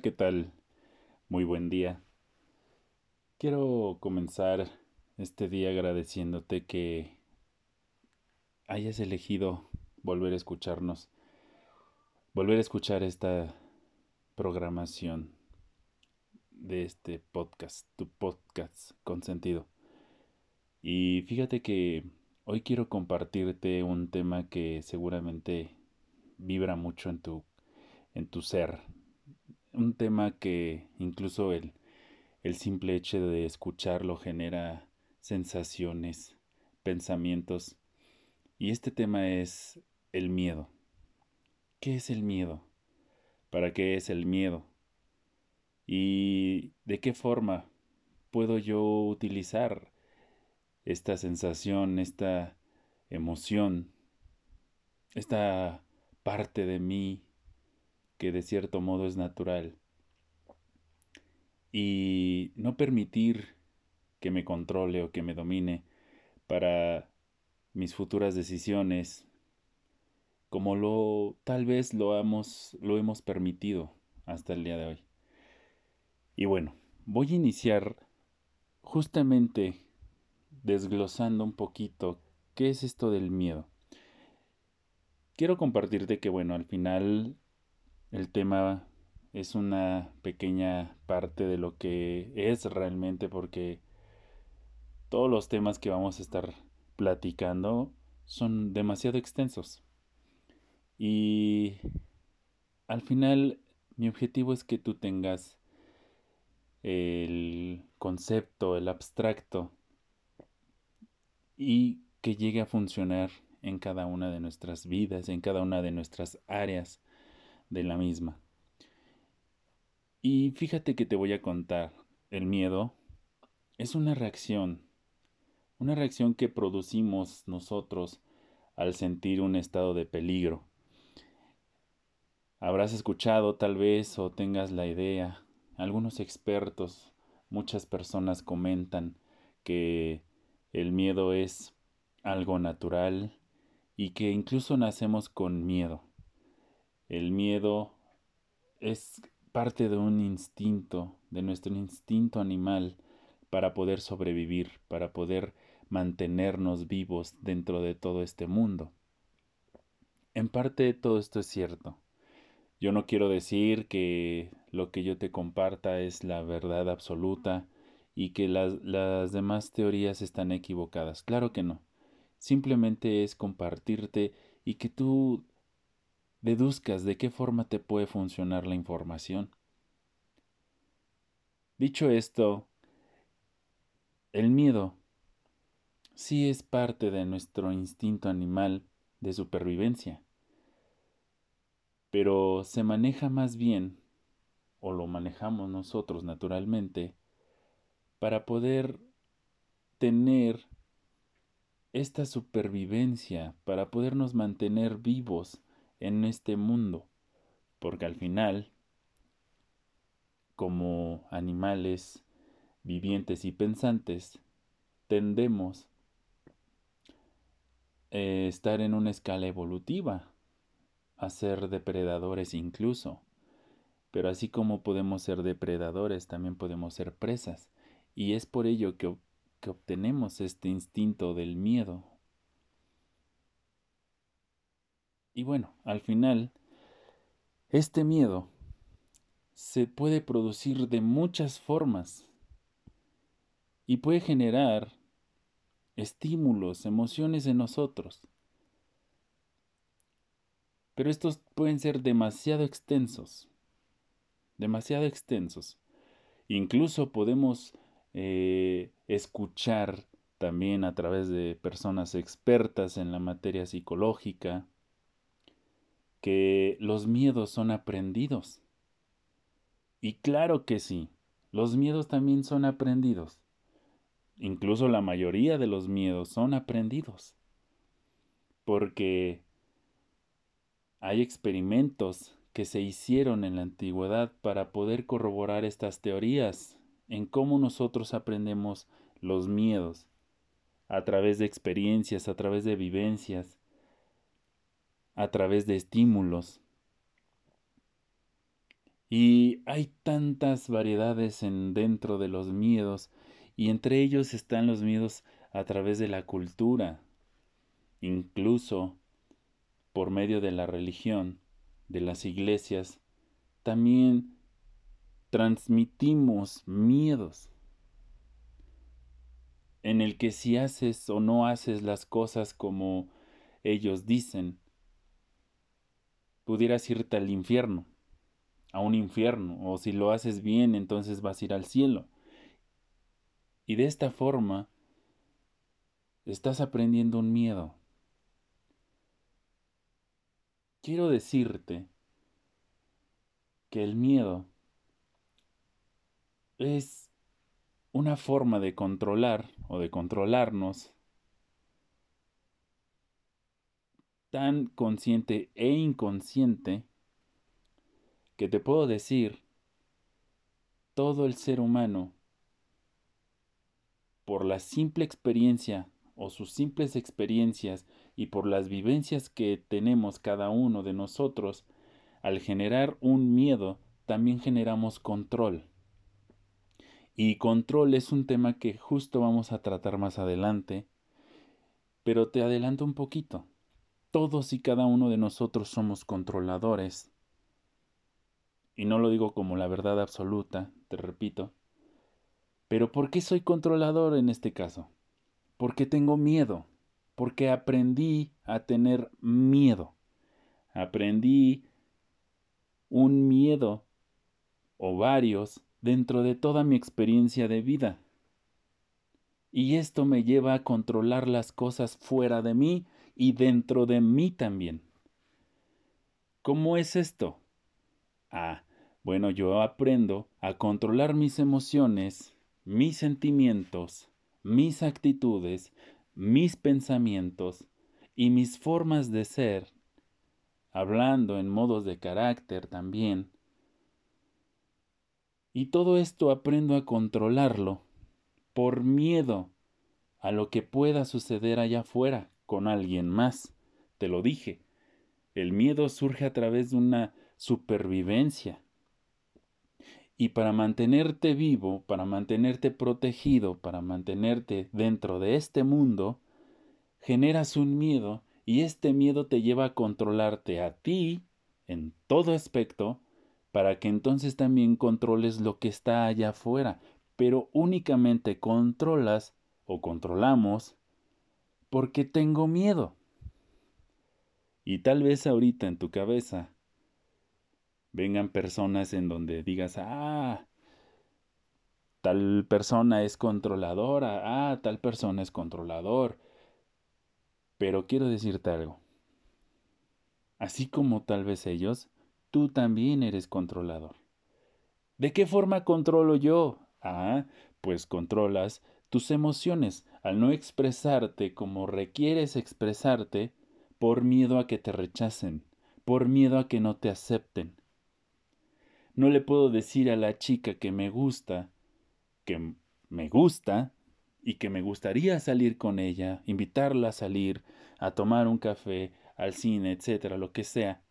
¿qué tal? Muy buen día. Quiero comenzar este día agradeciéndote que hayas elegido volver a escucharnos, volver a escuchar esta programación de este podcast, tu podcast con sentido. Y fíjate que hoy quiero compartirte un tema que seguramente vibra mucho en tu en tu ser. Un tema que incluso el, el simple hecho de escucharlo genera sensaciones, pensamientos. Y este tema es el miedo. ¿Qué es el miedo? ¿Para qué es el miedo? ¿Y de qué forma puedo yo utilizar esta sensación, esta emoción, esta parte de mí que de cierto modo es natural y no permitir que me controle o que me domine para mis futuras decisiones como lo tal vez lo hemos lo hemos permitido hasta el día de hoy. Y bueno, voy a iniciar justamente desglosando un poquito qué es esto del miedo. Quiero compartirte que bueno, al final el tema es una pequeña parte de lo que es realmente porque todos los temas que vamos a estar platicando son demasiado extensos. Y al final mi objetivo es que tú tengas el concepto, el abstracto y que llegue a funcionar en cada una de nuestras vidas, en cada una de nuestras áreas de la misma. Y fíjate que te voy a contar, el miedo es una reacción, una reacción que producimos nosotros al sentir un estado de peligro. Habrás escuchado tal vez o tengas la idea, algunos expertos, muchas personas comentan que el miedo es algo natural y que incluso nacemos con miedo. El miedo es parte de un instinto, de nuestro instinto animal para poder sobrevivir, para poder mantenernos vivos dentro de todo este mundo. En parte todo esto es cierto. Yo no quiero decir que lo que yo te comparta es la verdad absoluta y que las, las demás teorías están equivocadas. Claro que no. Simplemente es compartirte y que tú deduzcas de qué forma te puede funcionar la información. Dicho esto, el miedo sí es parte de nuestro instinto animal de supervivencia, pero se maneja más bien, o lo manejamos nosotros naturalmente, para poder tener esta supervivencia, para podernos mantener vivos en este mundo, porque al final, como animales vivientes y pensantes, tendemos a eh, estar en una escala evolutiva, a ser depredadores incluso. Pero así como podemos ser depredadores, también podemos ser presas. Y es por ello que, que obtenemos este instinto del miedo Y bueno, al final, este miedo se puede producir de muchas formas y puede generar estímulos, emociones en nosotros. Pero estos pueden ser demasiado extensos, demasiado extensos. Incluso podemos eh, escuchar también a través de personas expertas en la materia psicológica, que los miedos son aprendidos. Y claro que sí, los miedos también son aprendidos. Incluso la mayoría de los miedos son aprendidos. Porque hay experimentos que se hicieron en la antigüedad para poder corroborar estas teorías en cómo nosotros aprendemos los miedos a través de experiencias, a través de vivencias, a través de estímulos. Y hay tantas variedades en dentro de los miedos, y entre ellos están los miedos a través de la cultura, incluso por medio de la religión, de las iglesias, también transmitimos miedos en el que si haces o no haces las cosas como ellos dicen, pudieras irte al infierno a un infierno, o si lo haces bien, entonces vas a ir al cielo. Y de esta forma estás aprendiendo un miedo. Quiero decirte que el miedo es una forma de controlar o de controlarnos tan consciente e inconsciente que te puedo decir, todo el ser humano, por la simple experiencia o sus simples experiencias y por las vivencias que tenemos cada uno de nosotros, al generar un miedo, también generamos control. Y control es un tema que justo vamos a tratar más adelante, pero te adelanto un poquito. Todos y cada uno de nosotros somos controladores y no lo digo como la verdad absoluta, te repito. Pero ¿por qué soy controlador en este caso? Porque tengo miedo, porque aprendí a tener miedo. Aprendí un miedo o varios dentro de toda mi experiencia de vida. Y esto me lleva a controlar las cosas fuera de mí y dentro de mí también. ¿Cómo es esto? Ah, bueno, yo aprendo a controlar mis emociones, mis sentimientos, mis actitudes, mis pensamientos y mis formas de ser, hablando en modos de carácter también. Y todo esto aprendo a controlarlo por miedo a lo que pueda suceder allá afuera con alguien más. Te lo dije, el miedo surge a través de una supervivencia y para mantenerte vivo, para mantenerte protegido, para mantenerte dentro de este mundo, generas un miedo y este miedo te lleva a controlarte a ti en todo aspecto para que entonces también controles lo que está allá afuera, pero únicamente controlas o controlamos porque tengo miedo. Y tal vez ahorita en tu cabeza vengan personas en donde digas, ah, tal persona es controladora, ah, tal persona es controlador. Pero quiero decirte algo. Así como tal vez ellos, tú también eres controlador. ¿De qué forma controlo yo? Ah, pues controlas tus emociones al no expresarte como requieres expresarte por miedo a que te rechacen, por miedo a que no te acepten, no le puedo decir a la chica que me gusta, que me gusta y que me gustaría salir con ella, invitarla a salir, a tomar un café, al cine, etcétera, lo que sea.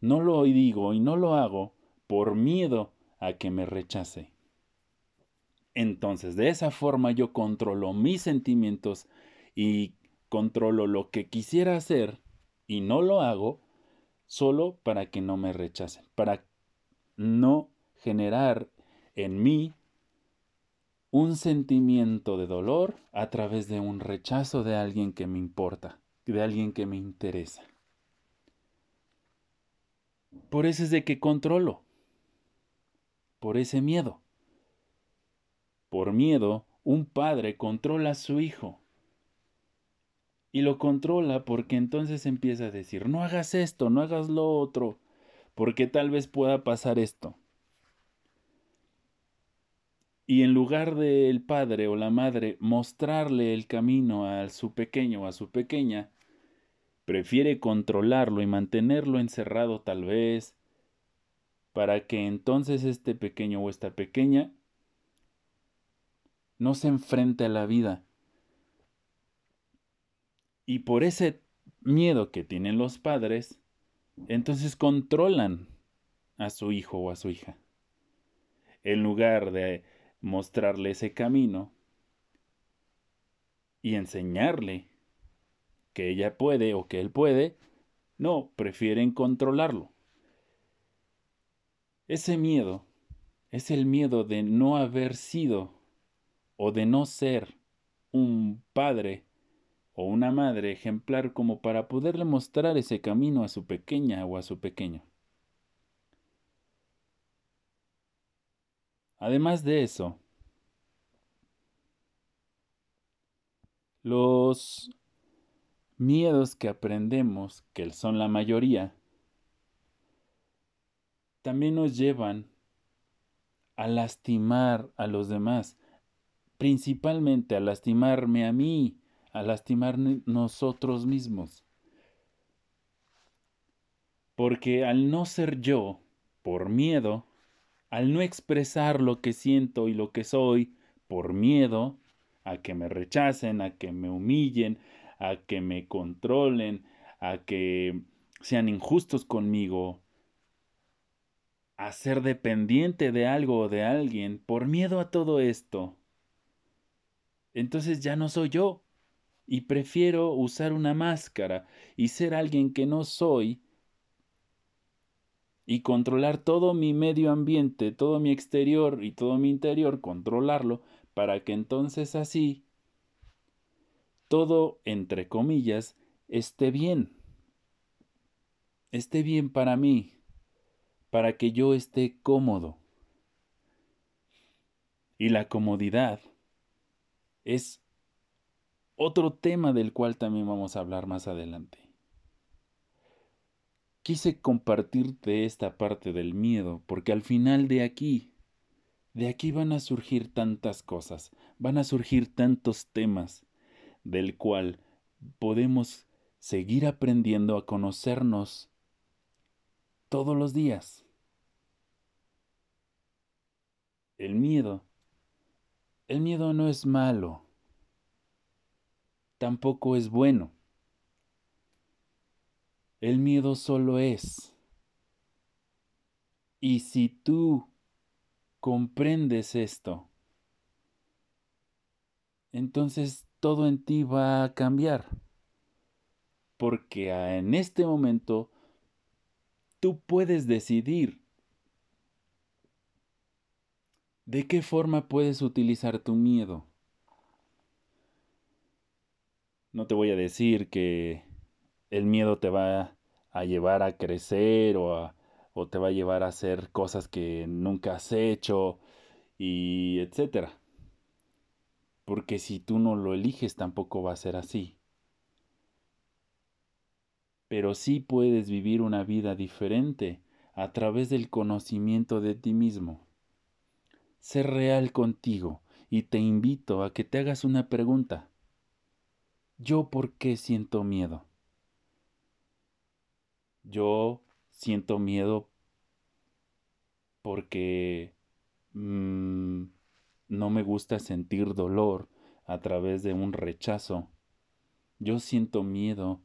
No lo digo y no lo hago por miedo a que me rechace. Entonces, de esa forma yo controlo mis sentimientos y controlo lo que quisiera hacer y no lo hago solo para que no me rechacen, para no generar en mí un sentimiento de dolor a través de un rechazo de alguien que me importa, de alguien que me interesa. Por eso es de que controlo, por ese miedo. Por miedo, un padre controla a su hijo. Y lo controla porque entonces empieza a decir, no hagas esto, no hagas lo otro, porque tal vez pueda pasar esto. Y en lugar del padre o la madre mostrarle el camino a su pequeño o a su pequeña, prefiere controlarlo y mantenerlo encerrado tal vez, para que entonces este pequeño o esta pequeña no se enfrente a la vida. Y por ese miedo que tienen los padres, entonces controlan a su hijo o a su hija. En lugar de mostrarle ese camino y enseñarle que ella puede o que él puede, no, prefieren controlarlo. Ese miedo es el miedo de no haber sido o de no ser un padre o una madre ejemplar como para poderle mostrar ese camino a su pequeña o a su pequeño. Además de eso, los miedos que aprendemos, que son la mayoría, también nos llevan a lastimar a los demás, principalmente a lastimarme a mí, a lastimar nosotros mismos. Porque al no ser yo, por miedo, al no expresar lo que siento y lo que soy, por miedo a que me rechacen, a que me humillen, a que me controlen, a que sean injustos conmigo, a ser dependiente de algo o de alguien, por miedo a todo esto, entonces ya no soy yo y prefiero usar una máscara y ser alguien que no soy y controlar todo mi medio ambiente, todo mi exterior y todo mi interior, controlarlo para que entonces así todo, entre comillas, esté bien. Esté bien para mí, para que yo esté cómodo. Y la comodidad es otro tema del cual también vamos a hablar más adelante. Quise compartirte esta parte del miedo porque al final de aquí, de aquí van a surgir tantas cosas, van a surgir tantos temas del cual podemos seguir aprendiendo a conocernos todos los días. El miedo el miedo no es malo, tampoco es bueno. El miedo solo es. Y si tú comprendes esto, entonces todo en ti va a cambiar. Porque en este momento tú puedes decidir ¿De qué forma puedes utilizar tu miedo? No te voy a decir que el miedo te va a llevar a crecer o, o te va a llevar a hacer cosas que nunca has hecho y etcétera. Porque si tú no lo eliges tampoco va a ser así. Pero sí puedes vivir una vida diferente a través del conocimiento de ti mismo ser real contigo y te invito a que te hagas una pregunta. ¿Yo por qué siento miedo? Yo siento miedo porque mm, no me gusta sentir dolor a través de un rechazo. Yo siento miedo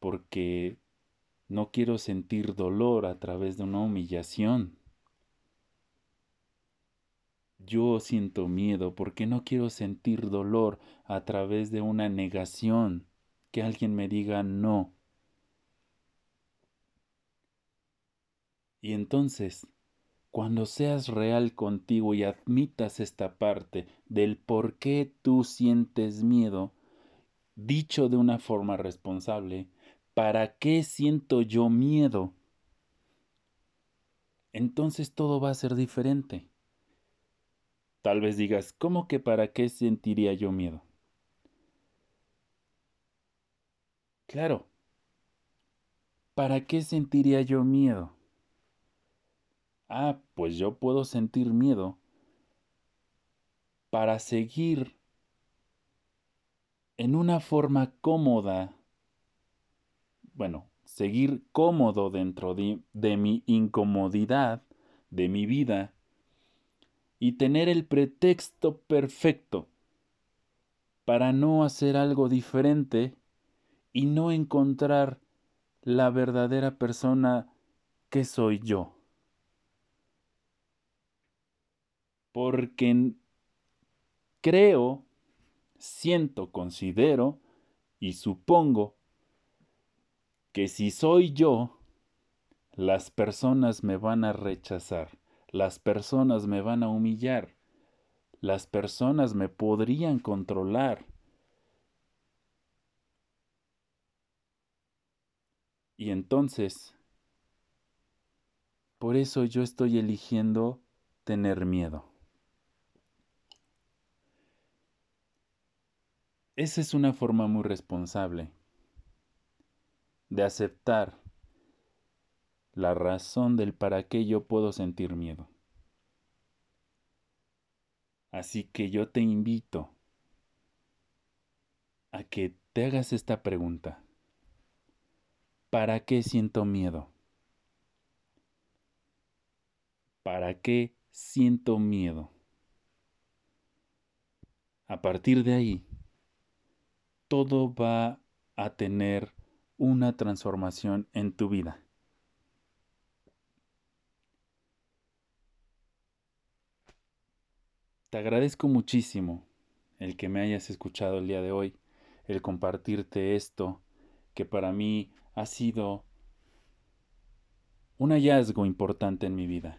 porque no quiero sentir dolor a través de una humillación. Yo siento miedo porque no quiero sentir dolor a través de una negación, que alguien me diga no. Y entonces, cuando seas real contigo y admitas esta parte del por qué tú sientes miedo, dicho de una forma responsable, ¿para qué siento yo miedo? Entonces todo va a ser diferente. Tal vez digas, ¿cómo que para qué sentiría yo miedo? Claro, ¿para qué sentiría yo miedo? Ah, pues yo puedo sentir miedo para seguir en una forma cómoda, bueno, seguir cómodo dentro de, mi incomodidad, de mi vida, y tener el pretexto perfecto para no hacer algo diferente y no encontrar la verdadera persona qué soy yo. Porque creo, siento, considero y supongo que si soy yo, las personas me van a rechazar, las personas me van a humillar, las personas me podrían controlar. Y entonces, por eso yo estoy eligiendo tener miedo. Esa es una forma muy responsable de aceptar la razón del para qué yo puedo sentir miedo. Así que yo te invito a que te hagas esta pregunta. ¿Para qué siento miedo? ¿Para qué siento miedo? A partir de ahí, todo va a tener una transformación en tu vida. Te agradezco muchísimo el que me hayas escuchado el día de hoy, el compartirte esto, que para mí ha sido un hallazgo importante en mi vida,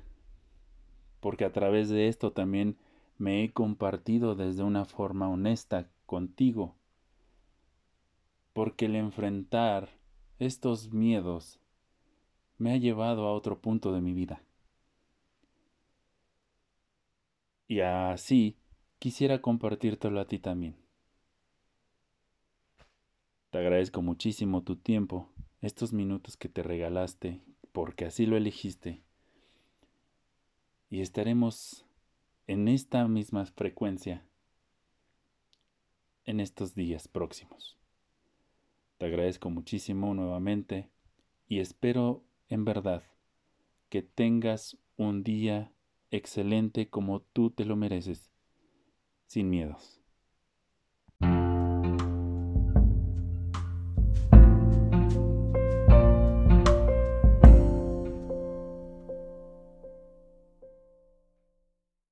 porque a través de esto también me he compartido desde una forma honesta contigo, porque el enfrentar estos miedos me ha llevado a otro punto de mi vida. Y así quisiera compartírtelo a ti también. Te agradezco muchísimo tu tiempo, estos minutos que te regalaste, porque así lo elegiste. Y estaremos en esta misma frecuencia en estos días próximos. Te agradezco muchísimo nuevamente y espero en verdad que tengas un día excelente como tú te lo mereces, sin miedos.